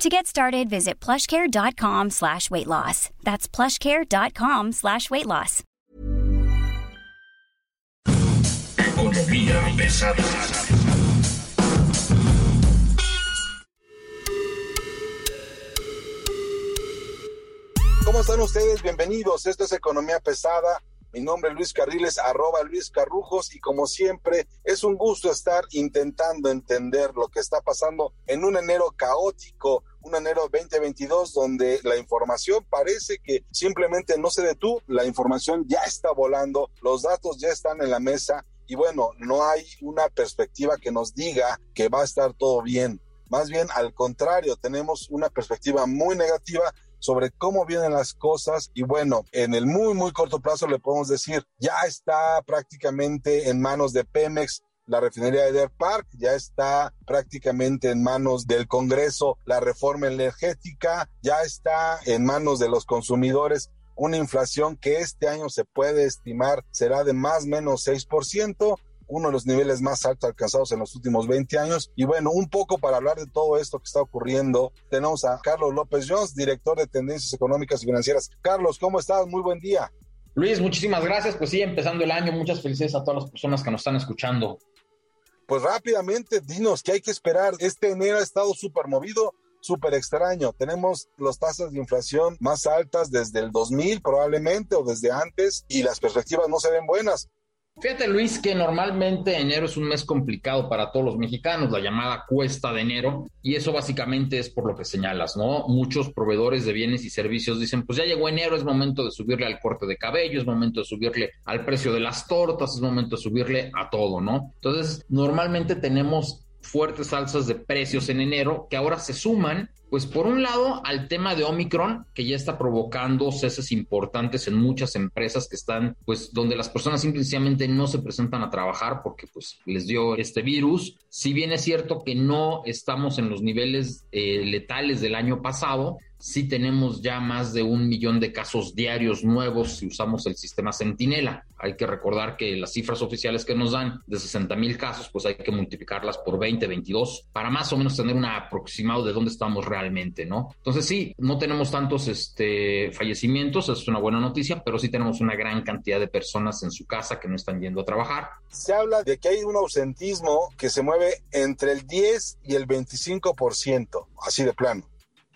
To get started, visit plushcare.com slash weight loss. That's plushcare.com slash weight loss. Economía pesada. ¿Cómo están ustedes? Bienvenidos. Esto es Economía Pesada. Mi nombre es Luis Carriles, arroba Luis Carrujos, y como siempre, es un gusto estar intentando entender lo que está pasando en un enero caótico, un enero 2022 donde la información parece que simplemente no se detuvo, la información ya está volando, los datos ya están en la mesa y bueno, no hay una perspectiva que nos diga que va a estar todo bien. Más bien al contrario, tenemos una perspectiva muy negativa sobre cómo vienen las cosas y bueno, en el muy, muy corto plazo le podemos decir, ya está prácticamente en manos de Pemex la refinería de Deer Park, ya está prácticamente en manos del Congreso la reforma energética, ya está en manos de los consumidores una inflación que este año se puede estimar será de más o menos 6%, uno de los niveles más altos alcanzados en los últimos 20 años. Y bueno, un poco para hablar de todo esto que está ocurriendo, tenemos a Carlos López Jones, director de Tendencias Económicas y Financieras. Carlos, ¿cómo estás? Muy buen día. Luis, muchísimas gracias. Pues sí, empezando el año, muchas felicidades a todas las personas que nos están escuchando. Pues rápidamente, dinos qué hay que esperar. Este enero ha estado súper movido, súper extraño. Tenemos las tasas de inflación más altas desde el 2000 probablemente o desde antes y las perspectivas no se ven buenas. Fíjate Luis que normalmente enero es un mes complicado para todos los mexicanos, la llamada cuesta de enero, y eso básicamente es por lo que señalas, ¿no? Muchos proveedores de bienes y servicios dicen, pues ya llegó enero, es momento de subirle al corte de cabello, es momento de subirle al precio de las tortas, es momento de subirle a todo, ¿no? Entonces, normalmente tenemos fuertes alzas de precios en enero que ahora se suman pues por un lado al tema de Omicron, que ya está provocando ceses importantes en muchas empresas que están, pues donde las personas simplemente no se presentan a trabajar porque pues les dio este virus. Si bien es cierto que no estamos en los niveles eh, letales del año pasado, sí tenemos ya más de un millón de casos diarios nuevos si usamos el sistema Centinela. Hay que recordar que las cifras oficiales que nos dan de 60 mil casos, pues hay que multiplicarlas por 20, 22 para más o menos tener un aproximado de dónde estamos realmente, ¿no? Entonces sí, no tenemos tantos este, fallecimientos, es una buena noticia, pero sí tenemos una gran cantidad de personas en su casa que no están yendo a trabajar. Se habla de que hay un ausentismo que se mueve entre el 10 y el 25%, así de plano.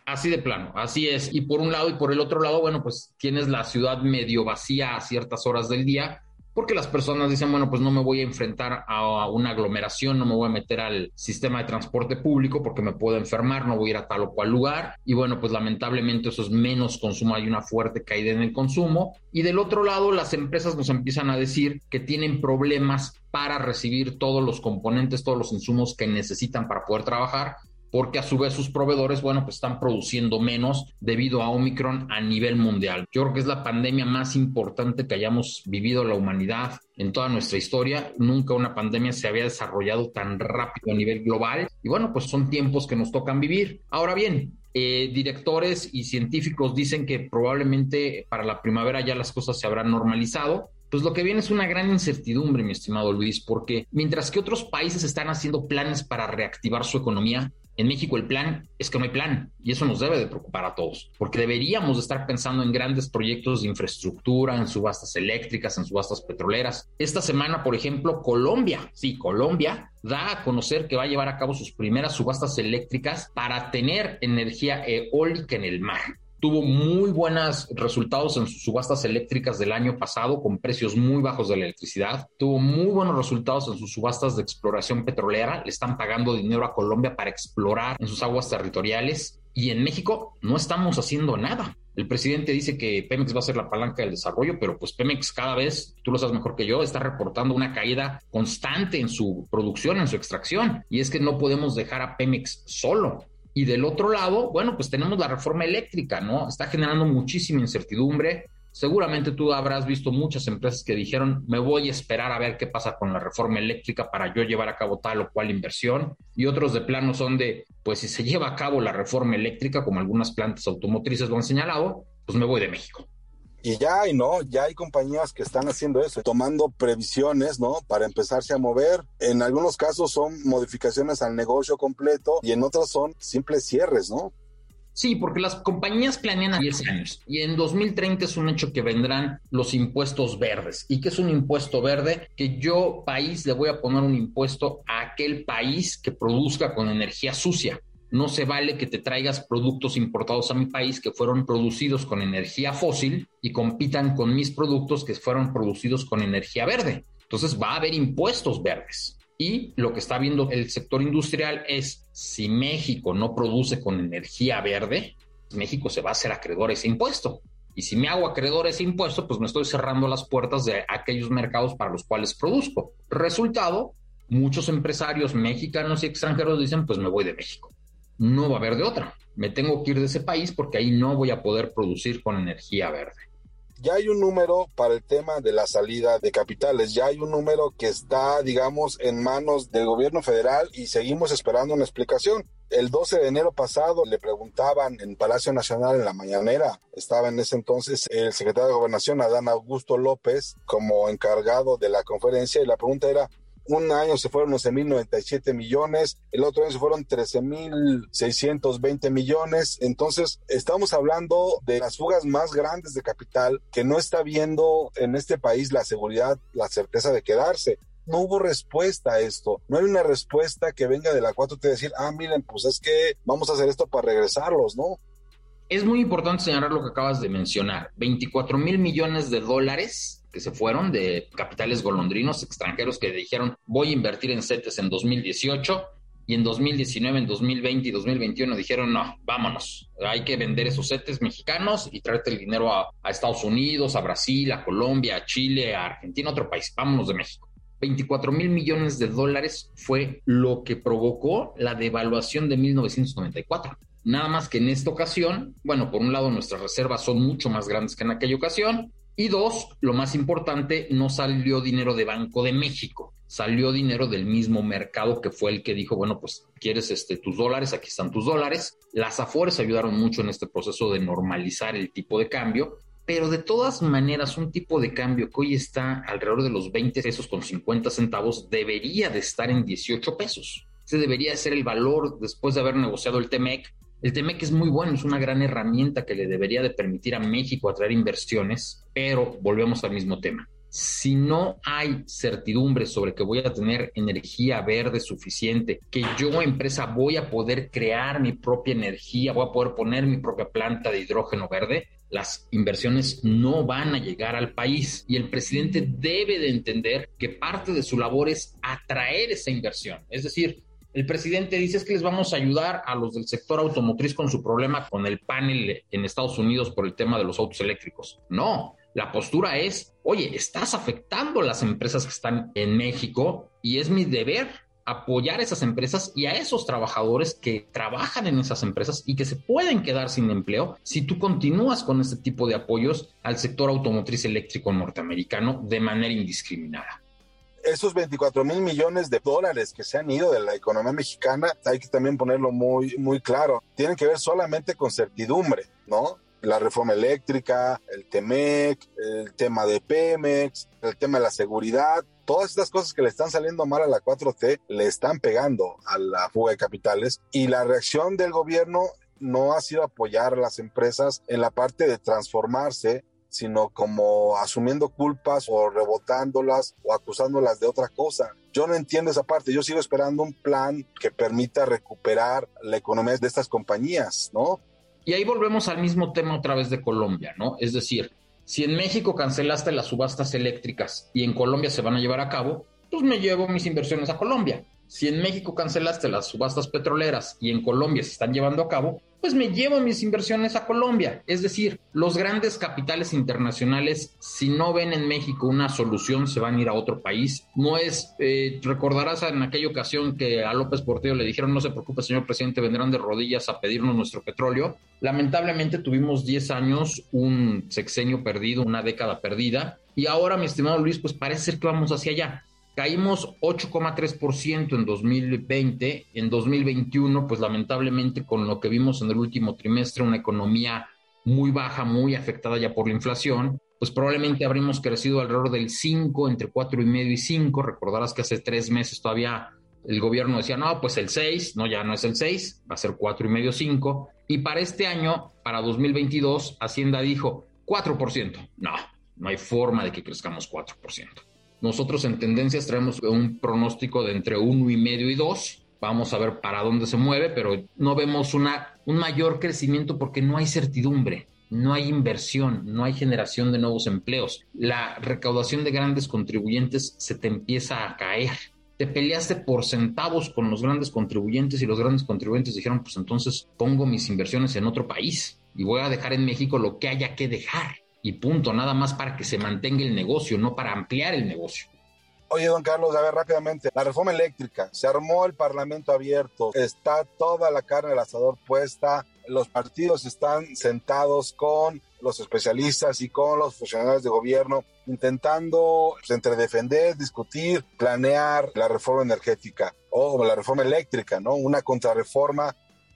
Así de plano, así es. Y por un lado y por el otro lado, bueno, pues tienes la ciudad medio vacía a ciertas horas del día, porque las personas dicen, bueno, pues no me voy a enfrentar a una aglomeración, no me voy a meter al sistema de transporte público porque me puedo enfermar, no voy a ir a tal o cual lugar. Y bueno, pues lamentablemente eso es menos consumo, hay una fuerte caída en el consumo. Y del otro lado, las empresas nos empiezan a decir que tienen problemas para recibir todos los componentes, todos los insumos que necesitan para poder trabajar porque a su vez sus proveedores, bueno, pues están produciendo menos debido a Omicron a nivel mundial. Yo creo que es la pandemia más importante que hayamos vivido la humanidad en toda nuestra historia. Nunca una pandemia se había desarrollado tan rápido a nivel global y bueno, pues son tiempos que nos tocan vivir. Ahora bien, eh, directores y científicos dicen que probablemente para la primavera ya las cosas se habrán normalizado, pues lo que viene es una gran incertidumbre, mi estimado Luis, porque mientras que otros países están haciendo planes para reactivar su economía, en México el plan es que no hay plan y eso nos debe de preocupar a todos, porque deberíamos de estar pensando en grandes proyectos de infraestructura, en subastas eléctricas, en subastas petroleras. Esta semana, por ejemplo, Colombia, sí, Colombia da a conocer que va a llevar a cabo sus primeras subastas eléctricas para tener energía eólica en el mar tuvo muy buenos resultados en sus subastas eléctricas del año pasado con precios muy bajos de la electricidad. Tuvo muy buenos resultados en sus subastas de exploración petrolera. Le están pagando dinero a Colombia para explorar en sus aguas territoriales. Y en México no estamos haciendo nada. El presidente dice que Pemex va a ser la palanca del desarrollo, pero pues Pemex cada vez, tú lo sabes mejor que yo, está reportando una caída constante en su producción, en su extracción. Y es que no podemos dejar a Pemex solo. Y del otro lado, bueno, pues tenemos la reforma eléctrica, ¿no? Está generando muchísima incertidumbre. Seguramente tú habrás visto muchas empresas que dijeron, me voy a esperar a ver qué pasa con la reforma eléctrica para yo llevar a cabo tal o cual inversión. Y otros de plano son de, pues si se lleva a cabo la reforma eléctrica, como algunas plantas automotrices lo han señalado, pues me voy de México. Y ya hay, ¿no? Ya hay compañías que están haciendo eso, tomando previsiones, ¿no? Para empezarse a mover. En algunos casos son modificaciones al negocio completo y en otros son simples cierres, ¿no? Sí, porque las compañías planean a 10 años y en 2030 es un hecho que vendrán los impuestos verdes. ¿Y qué es un impuesto verde? Que yo, país, le voy a poner un impuesto a aquel país que produzca con energía sucia. No se vale que te traigas productos importados a mi país que fueron producidos con energía fósil y compitan con mis productos que fueron producidos con energía verde. Entonces va a haber impuestos verdes. Y lo que está viendo el sector industrial es si México no produce con energía verde, México se va a hacer acreedor a ese impuesto. Y si me hago acreedor a ese impuesto, pues me estoy cerrando las puertas de aquellos mercados para los cuales produzco. Resultado, muchos empresarios mexicanos y extranjeros dicen, pues me voy de México. No va a haber de otra. Me tengo que ir de ese país porque ahí no voy a poder producir con energía verde ya hay un número para el tema de la salida de capitales, ya hay un número que está, digamos, en manos del gobierno federal y seguimos esperando una explicación. El 12 de enero pasado le preguntaban en Palacio Nacional en la mañanera, estaba en ese entonces el secretario de Gobernación, Adán Augusto López, como encargado de la conferencia y la pregunta era, un año se fueron 11.097 millones, el otro año se fueron 13.620 millones. Entonces, estamos hablando de las fugas más grandes de capital que no está viendo en este país la seguridad, la certeza de quedarse no hubo respuesta a esto. No hay una respuesta que venga de la 4T decir, ah, miren, pues es que vamos a hacer esto para regresarlos, ¿no? Es muy importante señalar lo que acabas de mencionar. 24 mil millones de dólares que se fueron de capitales golondrinos extranjeros que dijeron voy a invertir en CETES en 2018 y en 2019, en 2020 y 2021 dijeron no, vámonos, hay que vender esos CETES mexicanos y traerte el dinero a, a Estados Unidos, a Brasil, a Colombia, a Chile, a Argentina, otro país, vámonos de México. 24 mil millones de dólares fue lo que provocó la devaluación de 1994. Nada más que en esta ocasión, bueno, por un lado nuestras reservas son mucho más grandes que en aquella ocasión y dos, lo más importante, no salió dinero de Banco de México, salió dinero del mismo mercado que fue el que dijo, bueno, pues quieres este, tus dólares, aquí están tus dólares. Las Afores ayudaron mucho en este proceso de normalizar el tipo de cambio, pero de todas maneras un tipo de cambio que hoy está alrededor de los 20 pesos con 50 centavos debería de estar en 18 pesos. Ese debería ser el valor después de haber negociado el TEMEC el TEMEC es muy bueno, es una gran herramienta que le debería de permitir a México atraer inversiones, pero volvemos al mismo tema. Si no hay certidumbre sobre que voy a tener energía verde suficiente, que yo empresa voy a poder crear mi propia energía, voy a poder poner mi propia planta de hidrógeno verde, las inversiones no van a llegar al país y el presidente debe de entender que parte de su labor es atraer esa inversión. Es decir, el presidente dice es que les vamos a ayudar a los del sector automotriz con su problema con el panel en Estados Unidos por el tema de los autos eléctricos. No, la postura es, oye, estás afectando a las empresas que están en México y es mi deber apoyar esas empresas y a esos trabajadores que trabajan en esas empresas y que se pueden quedar sin empleo si tú continúas con este tipo de apoyos al sector automotriz eléctrico norteamericano de manera indiscriminada esos 24 mil millones de dólares que se han ido de la economía mexicana, hay que también ponerlo muy, muy claro, tienen que ver solamente con certidumbre, ¿no? La reforma eléctrica, el TEMEC, el tema de Pemex, el tema de la seguridad, todas estas cosas que le están saliendo mal a la 4T le están pegando a la fuga de capitales y la reacción del gobierno no ha sido apoyar a las empresas en la parte de transformarse sino como asumiendo culpas o rebotándolas o acusándolas de otra cosa. Yo no entiendo esa parte. Yo sigo esperando un plan que permita recuperar la economía de estas compañías, ¿no? Y ahí volvemos al mismo tema otra vez de Colombia, ¿no? Es decir, si en México cancelaste las subastas eléctricas y en Colombia se van a llevar a cabo, pues me llevo mis inversiones a Colombia. Si en México cancelaste las subastas petroleras y en Colombia se están llevando a cabo, pues me llevo mis inversiones a Colombia. Es decir, los grandes capitales internacionales, si no ven en México una solución, se van a ir a otro país. No es, eh, recordarás en aquella ocasión que a López Portillo le dijeron, no se preocupe, señor presidente, vendrán de rodillas a pedirnos nuestro petróleo. Lamentablemente tuvimos 10 años, un sexenio perdido, una década perdida. Y ahora, mi estimado Luis, pues parece ser que vamos hacia allá. Caímos 8,3% en 2020. En 2021, pues lamentablemente con lo que vimos en el último trimestre, una economía muy baja, muy afectada ya por la inflación, pues probablemente habríamos crecido alrededor del 5, entre 4 y medio y 5. Recordarás que hace tres meses todavía el gobierno decía, no, pues el 6, no, ya no es el 6, va a ser 4 y medio, 5. Y para este año, para 2022, Hacienda dijo 4%. No, no hay forma de que crezcamos 4%. Nosotros en tendencias traemos un pronóstico de entre uno y medio y dos. Vamos a ver para dónde se mueve, pero no vemos una, un mayor crecimiento porque no hay certidumbre, no hay inversión, no hay generación de nuevos empleos. La recaudación de grandes contribuyentes se te empieza a caer. Te peleaste por centavos con los grandes contribuyentes y los grandes contribuyentes dijeron, pues entonces pongo mis inversiones en otro país y voy a dejar en México lo que haya que dejar y punto, nada más para que se mantenga el negocio, no para ampliar el negocio. Oye, don Carlos, a ver rápidamente, la reforma eléctrica, se armó el Parlamento abierto, está toda la carne del asador puesta, los partidos están sentados con los especialistas y con los funcionarios de gobierno intentando pues, entre defender, discutir, planear la reforma energética o la reforma eléctrica, ¿no? Una contrarreforma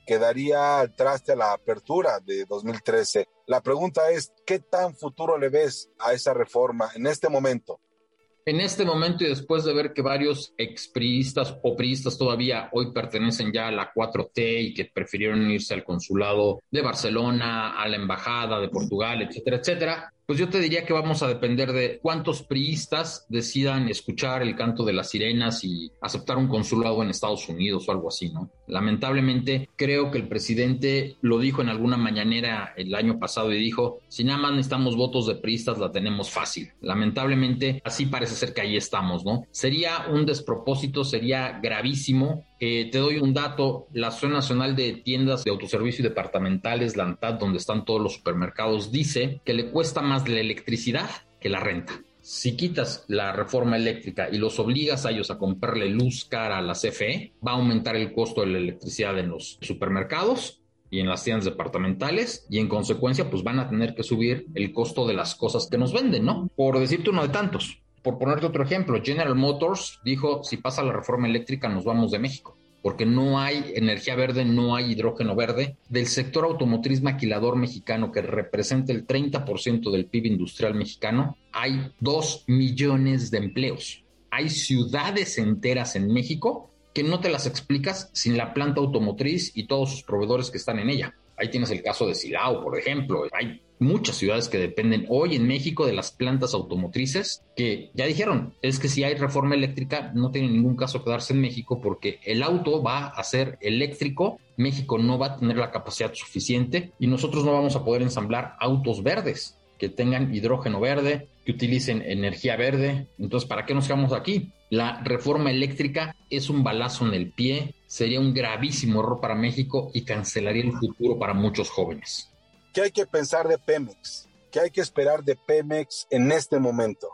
que daría al traste a la apertura de 2013. La pregunta es, ¿qué tan futuro le ves a esa reforma en este momento? En este momento y después de ver que varios expriistas o priistas todavía hoy pertenecen ya a la 4T y que prefirieron irse al consulado de Barcelona, a la embajada de Portugal, etcétera, etcétera, pues yo te diría que vamos a depender de cuántos priistas decidan escuchar el canto de las sirenas y aceptar un consulado en Estados Unidos o algo así, ¿no? Lamentablemente, creo que el presidente lo dijo en alguna mañanera el año pasado y dijo, si nada más necesitamos votos de priistas, la tenemos fácil. Lamentablemente, así parece ser que ahí estamos, ¿no? Sería un despropósito, sería gravísimo eh, te doy un dato, la Asociación Nacional de Tiendas de Autoservicio y Departamentales, la ANTAD, donde están todos los supermercados, dice que le cuesta más la electricidad que la renta. Si quitas la reforma eléctrica y los obligas a ellos a comprarle luz cara a la CFE, va a aumentar el costo de la electricidad en los supermercados y en las tiendas departamentales y en consecuencia pues van a tener que subir el costo de las cosas que nos venden, ¿no? Por decirte uno de tantos por ponerte otro ejemplo, General Motors dijo, si pasa la reforma eléctrica nos vamos de México, porque no hay energía verde, no hay hidrógeno verde. Del sector automotriz maquilador mexicano, que representa el 30% del PIB industrial mexicano, hay 2 millones de empleos. Hay ciudades enteras en México que no te las explicas sin la planta automotriz y todos sus proveedores que están en ella. Ahí tienes el caso de Silao, por ejemplo. Muchas ciudades que dependen hoy en México de las plantas automotrices que ya dijeron, es que si hay reforma eléctrica no tiene ningún caso quedarse en México porque el auto va a ser eléctrico, México no va a tener la capacidad suficiente y nosotros no vamos a poder ensamblar autos verdes que tengan hidrógeno verde, que utilicen energía verde. Entonces, ¿para qué nos quedamos aquí? La reforma eléctrica es un balazo en el pie, sería un gravísimo error para México y cancelaría el futuro para muchos jóvenes. ¿Qué hay que pensar de Pemex? ¿Qué hay que esperar de Pemex en este momento?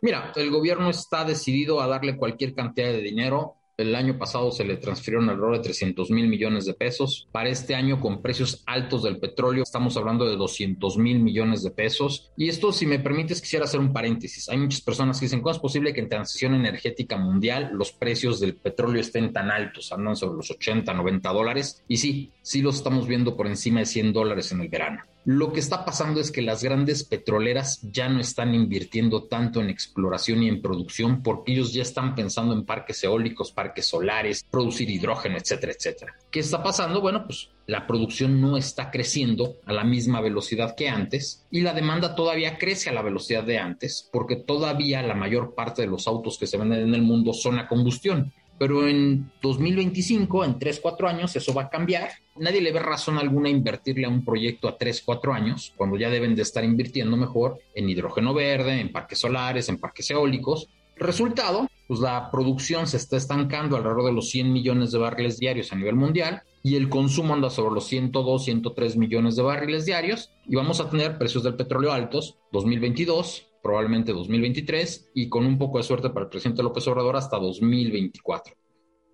Mira, el gobierno está decidido a darle cualquier cantidad de dinero el año pasado se le transfirieron alrededor de 300 mil millones de pesos. Para este año, con precios altos del petróleo, estamos hablando de 200 mil millones de pesos. Y esto, si me permites, quisiera hacer un paréntesis. Hay muchas personas que dicen, ¿cómo es posible que en transición energética mundial los precios del petróleo estén tan altos? Andan sobre los 80, 90 dólares. Y sí, sí los estamos viendo por encima de 100 dólares en el verano. Lo que está pasando es que las grandes petroleras ya no están invirtiendo tanto en exploración y en producción porque ellos ya están pensando en parques eólicos, parques solares, producir hidrógeno, etcétera, etcétera. ¿Qué está pasando? Bueno, pues la producción no está creciendo a la misma velocidad que antes y la demanda todavía crece a la velocidad de antes porque todavía la mayor parte de los autos que se venden en el mundo son a combustión. Pero en 2025, en 3, 4 años, eso va a cambiar. Nadie le ve razón alguna invertirle a un proyecto a 3, 4 años, cuando ya deben de estar invirtiendo mejor en hidrógeno verde, en parques solares, en parques eólicos. Resultado, pues la producción se está estancando alrededor de los 100 millones de barriles diarios a nivel mundial y el consumo anda sobre los 102, 103 millones de barriles diarios y vamos a tener precios del petróleo altos 2022, probablemente 2023 y con un poco de suerte para el presidente López Obrador hasta 2024.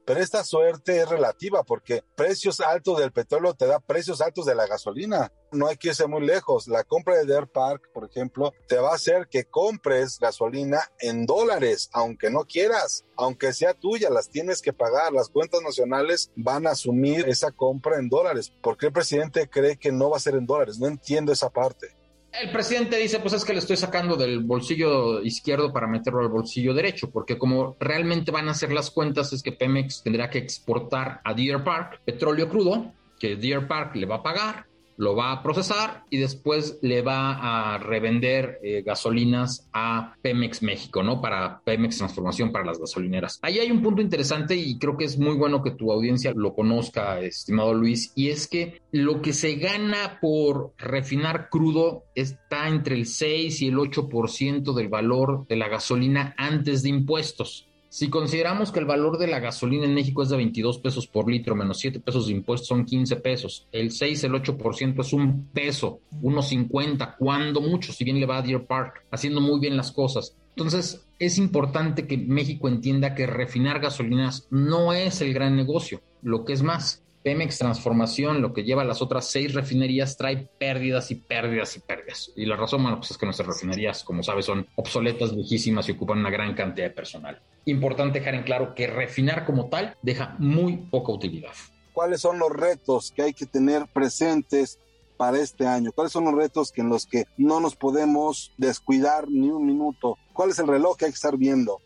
Pero esta suerte es relativa porque precios altos del petróleo te da precios altos de la gasolina. No hay que irse muy lejos. La compra de Deer Park, por ejemplo, te va a hacer que compres gasolina en dólares, aunque no quieras, aunque sea tuya, las tienes que pagar. Las cuentas nacionales van a asumir esa compra en dólares. ¿Por qué el presidente cree que no va a ser en dólares? No entiendo esa parte. El presidente dice, pues es que le estoy sacando del bolsillo izquierdo para meterlo al bolsillo derecho, porque como realmente van a hacer las cuentas es que Pemex tendrá que exportar a Deer Park petróleo crudo, que Deer Park le va a pagar, lo va a procesar y después le va a revender eh, gasolinas a Pemex México, ¿no? Para Pemex Transformación para las gasolineras. Ahí hay un punto interesante y creo que es muy bueno que tu audiencia lo conozca, estimado Luis, y es que lo que se gana por refinar crudo está entre el 6 y el 8% del valor de la gasolina antes de impuestos. Si consideramos que el valor de la gasolina en México es de 22 pesos por litro, menos 7 pesos de impuestos son 15 pesos, el 6, el 8% es un peso, unos 50, cuando mucho, si bien le va a Deer Park, haciendo muy bien las cosas. Entonces, es importante que México entienda que refinar gasolinas no es el gran negocio, lo que es más, Pemex Transformación, lo que lleva a las otras seis refinerías, trae pérdidas y pérdidas y pérdidas. Y la razón, bueno, pues es que nuestras refinerías, como sabes, son obsoletas, viejísimas y ocupan una gran cantidad de personal. Importante dejar en claro que refinar como tal deja muy poca utilidad. ¿Cuáles son los retos que hay que tener presentes para este año? ¿Cuáles son los retos que en los que no nos podemos descuidar ni un minuto? ¿Cuál es el reloj que hay que estar viendo?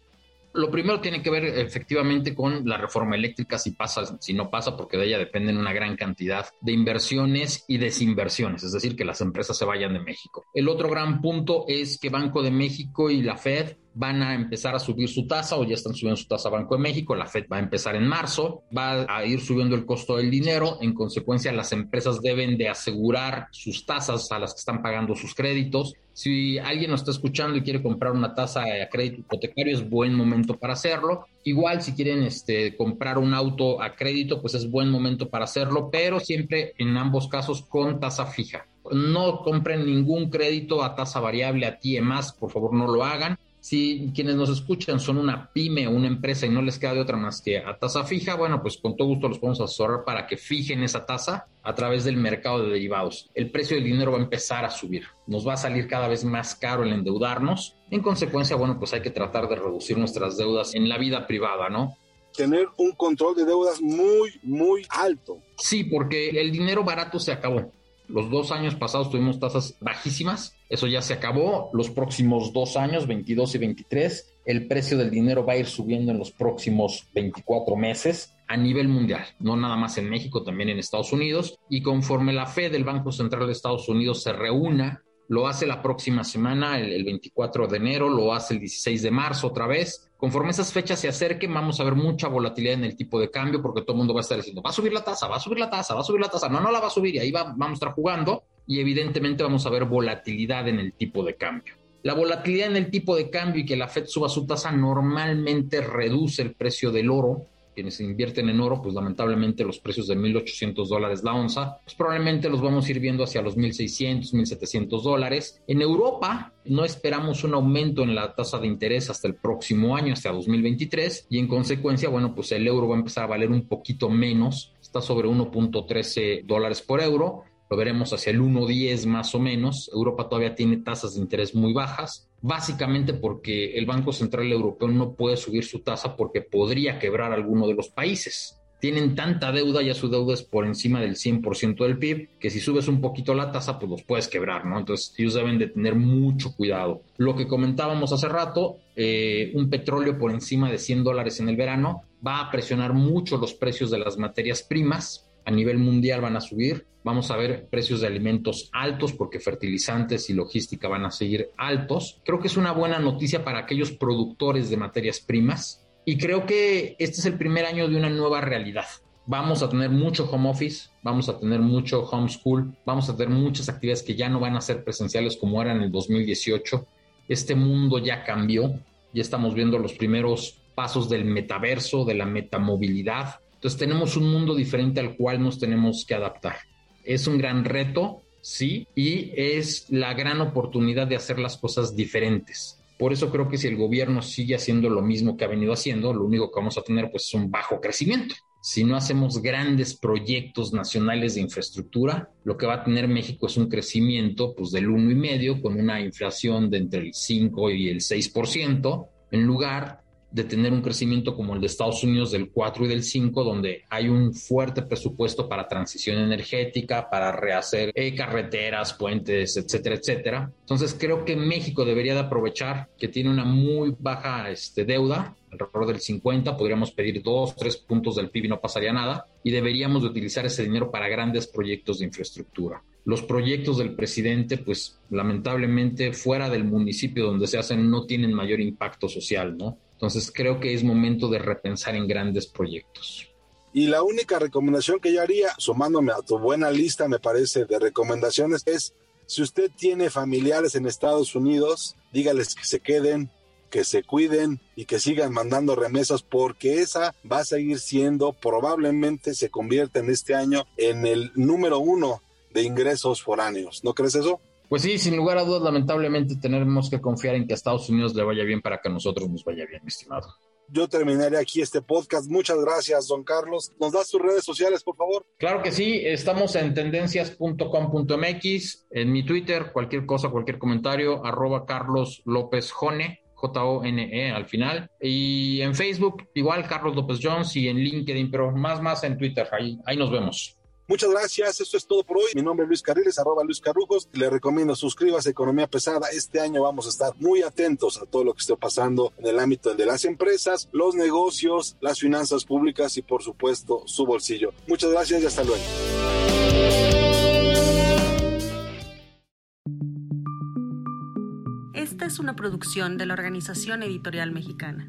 Lo primero tiene que ver efectivamente con la reforma eléctrica, si pasa, si no pasa, porque de ella dependen una gran cantidad de inversiones y desinversiones, es decir, que las empresas se vayan de México. El otro gran punto es que Banco de México y la Fed van a empezar a subir su tasa o ya están subiendo su tasa Banco de México, la Fed va a empezar en marzo, va a ir subiendo el costo del dinero, en consecuencia las empresas deben de asegurar sus tasas a las que están pagando sus créditos. Si alguien nos está escuchando y quiere comprar una tasa a crédito hipotecario, es buen momento para hacerlo. Igual si quieren este, comprar un auto a crédito, pues es buen momento para hacerlo, pero siempre en ambos casos con tasa fija. No compren ningún crédito a tasa variable a ti más, por favor no lo hagan si quienes nos escuchan son una pyme o una empresa y no les queda de otra más que a tasa fija, bueno, pues con todo gusto los podemos asesorar para que fijen esa tasa a través del mercado de derivados. El precio del dinero va a empezar a subir. Nos va a salir cada vez más caro el endeudarnos. En consecuencia, bueno, pues hay que tratar de reducir nuestras deudas en la vida privada, ¿no? Tener un control de deudas muy, muy alto. Sí, porque el dinero barato se acabó. Los dos años pasados tuvimos tasas bajísimas, eso ya se acabó. Los próximos dos años, 22 y 23, el precio del dinero va a ir subiendo en los próximos 24 meses a nivel mundial, no nada más en México, también en Estados Unidos. Y conforme la Fed del Banco Central de Estados Unidos se reúna, lo hace la próxima semana, el, el 24 de enero, lo hace el 16 de marzo otra vez, Conforme esas fechas se acerquen, vamos a ver mucha volatilidad en el tipo de cambio porque todo el mundo va a estar diciendo, va a subir la tasa, va a subir la tasa, va a subir la tasa. No, no la va a subir y ahí vamos a estar jugando y evidentemente vamos a ver volatilidad en el tipo de cambio. La volatilidad en el tipo de cambio y que la Fed suba su tasa normalmente reduce el precio del oro quienes invierten en oro, pues lamentablemente los precios de 1.800 dólares la onza, pues probablemente los vamos a ir viendo hacia los 1.600, 1.700 dólares. En Europa no esperamos un aumento en la tasa de interés hasta el próximo año, hasta 2023, y en consecuencia, bueno, pues el euro va a empezar a valer un poquito menos, está sobre 1.13 dólares por euro lo veremos hacia el 1.10 más o menos. Europa todavía tiene tasas de interés muy bajas, básicamente porque el Banco Central Europeo no puede subir su tasa porque podría quebrar alguno de los países. Tienen tanta deuda, ya su deuda es por encima del 100% del PIB, que si subes un poquito la tasa, pues los puedes quebrar, ¿no? Entonces ellos deben de tener mucho cuidado. Lo que comentábamos hace rato, eh, un petróleo por encima de 100 dólares en el verano va a presionar mucho los precios de las materias primas, a nivel mundial van a subir. Vamos a ver precios de alimentos altos porque fertilizantes y logística van a seguir altos. Creo que es una buena noticia para aquellos productores de materias primas y creo que este es el primer año de una nueva realidad. Vamos a tener mucho home office, vamos a tener mucho homeschool, vamos a tener muchas actividades que ya no van a ser presenciales como eran en el 2018. Este mundo ya cambió, ya estamos viendo los primeros pasos del metaverso, de la metamovilidad. Entonces tenemos un mundo diferente al cual nos tenemos que adaptar. Es un gran reto, sí, y es la gran oportunidad de hacer las cosas diferentes. Por eso creo que si el gobierno sigue haciendo lo mismo que ha venido haciendo, lo único que vamos a tener pues es un bajo crecimiento. Si no hacemos grandes proyectos nacionales de infraestructura, lo que va a tener México es un crecimiento pues del y medio con una inflación de entre el 5 y el 6%, en lugar de tener un crecimiento como el de Estados Unidos del 4 y del 5, donde hay un fuerte presupuesto para transición energética, para rehacer eh, carreteras, puentes, etcétera, etcétera. Entonces creo que México debería de aprovechar que tiene una muy baja este, deuda, alrededor del 50, podríamos pedir 2, 3 puntos del PIB y no pasaría nada, y deberíamos de utilizar ese dinero para grandes proyectos de infraestructura los proyectos del presidente, pues lamentablemente fuera del municipio donde se hacen no tienen mayor impacto social, ¿no? Entonces creo que es momento de repensar en grandes proyectos. Y la única recomendación que yo haría, sumándome a tu buena lista, me parece, de recomendaciones, es si usted tiene familiares en Estados Unidos, dígales que se queden, que se cuiden y que sigan mandando remesas porque esa va a seguir siendo, probablemente se convierta en este año en el número uno de ingresos foráneos. ¿No crees eso? Pues sí, sin lugar a dudas, lamentablemente tenemos que confiar en que a Estados Unidos le vaya bien para que a nosotros nos vaya bien, mi estimado. Yo terminaré aquí este podcast. Muchas gracias, don Carlos. ¿Nos das tus redes sociales, por favor? Claro que sí. Estamos en tendencias.com.mx, en mi Twitter, cualquier cosa, cualquier comentario, arroba Carlos López Jone. J-O-N-E al final. Y en Facebook, igual Carlos López Jones y en LinkedIn, pero más, más en Twitter. Ahí, ahí nos vemos. Muchas gracias, esto es todo por hoy. Mi nombre es Luis Carriles, arroba Luis Carrujos. Le recomiendo suscríbase a Economía Pesada. Este año vamos a estar muy atentos a todo lo que esté pasando en el ámbito de las empresas, los negocios, las finanzas públicas y por supuesto su bolsillo. Muchas gracias y hasta luego. Esta es una producción de la Organización Editorial Mexicana.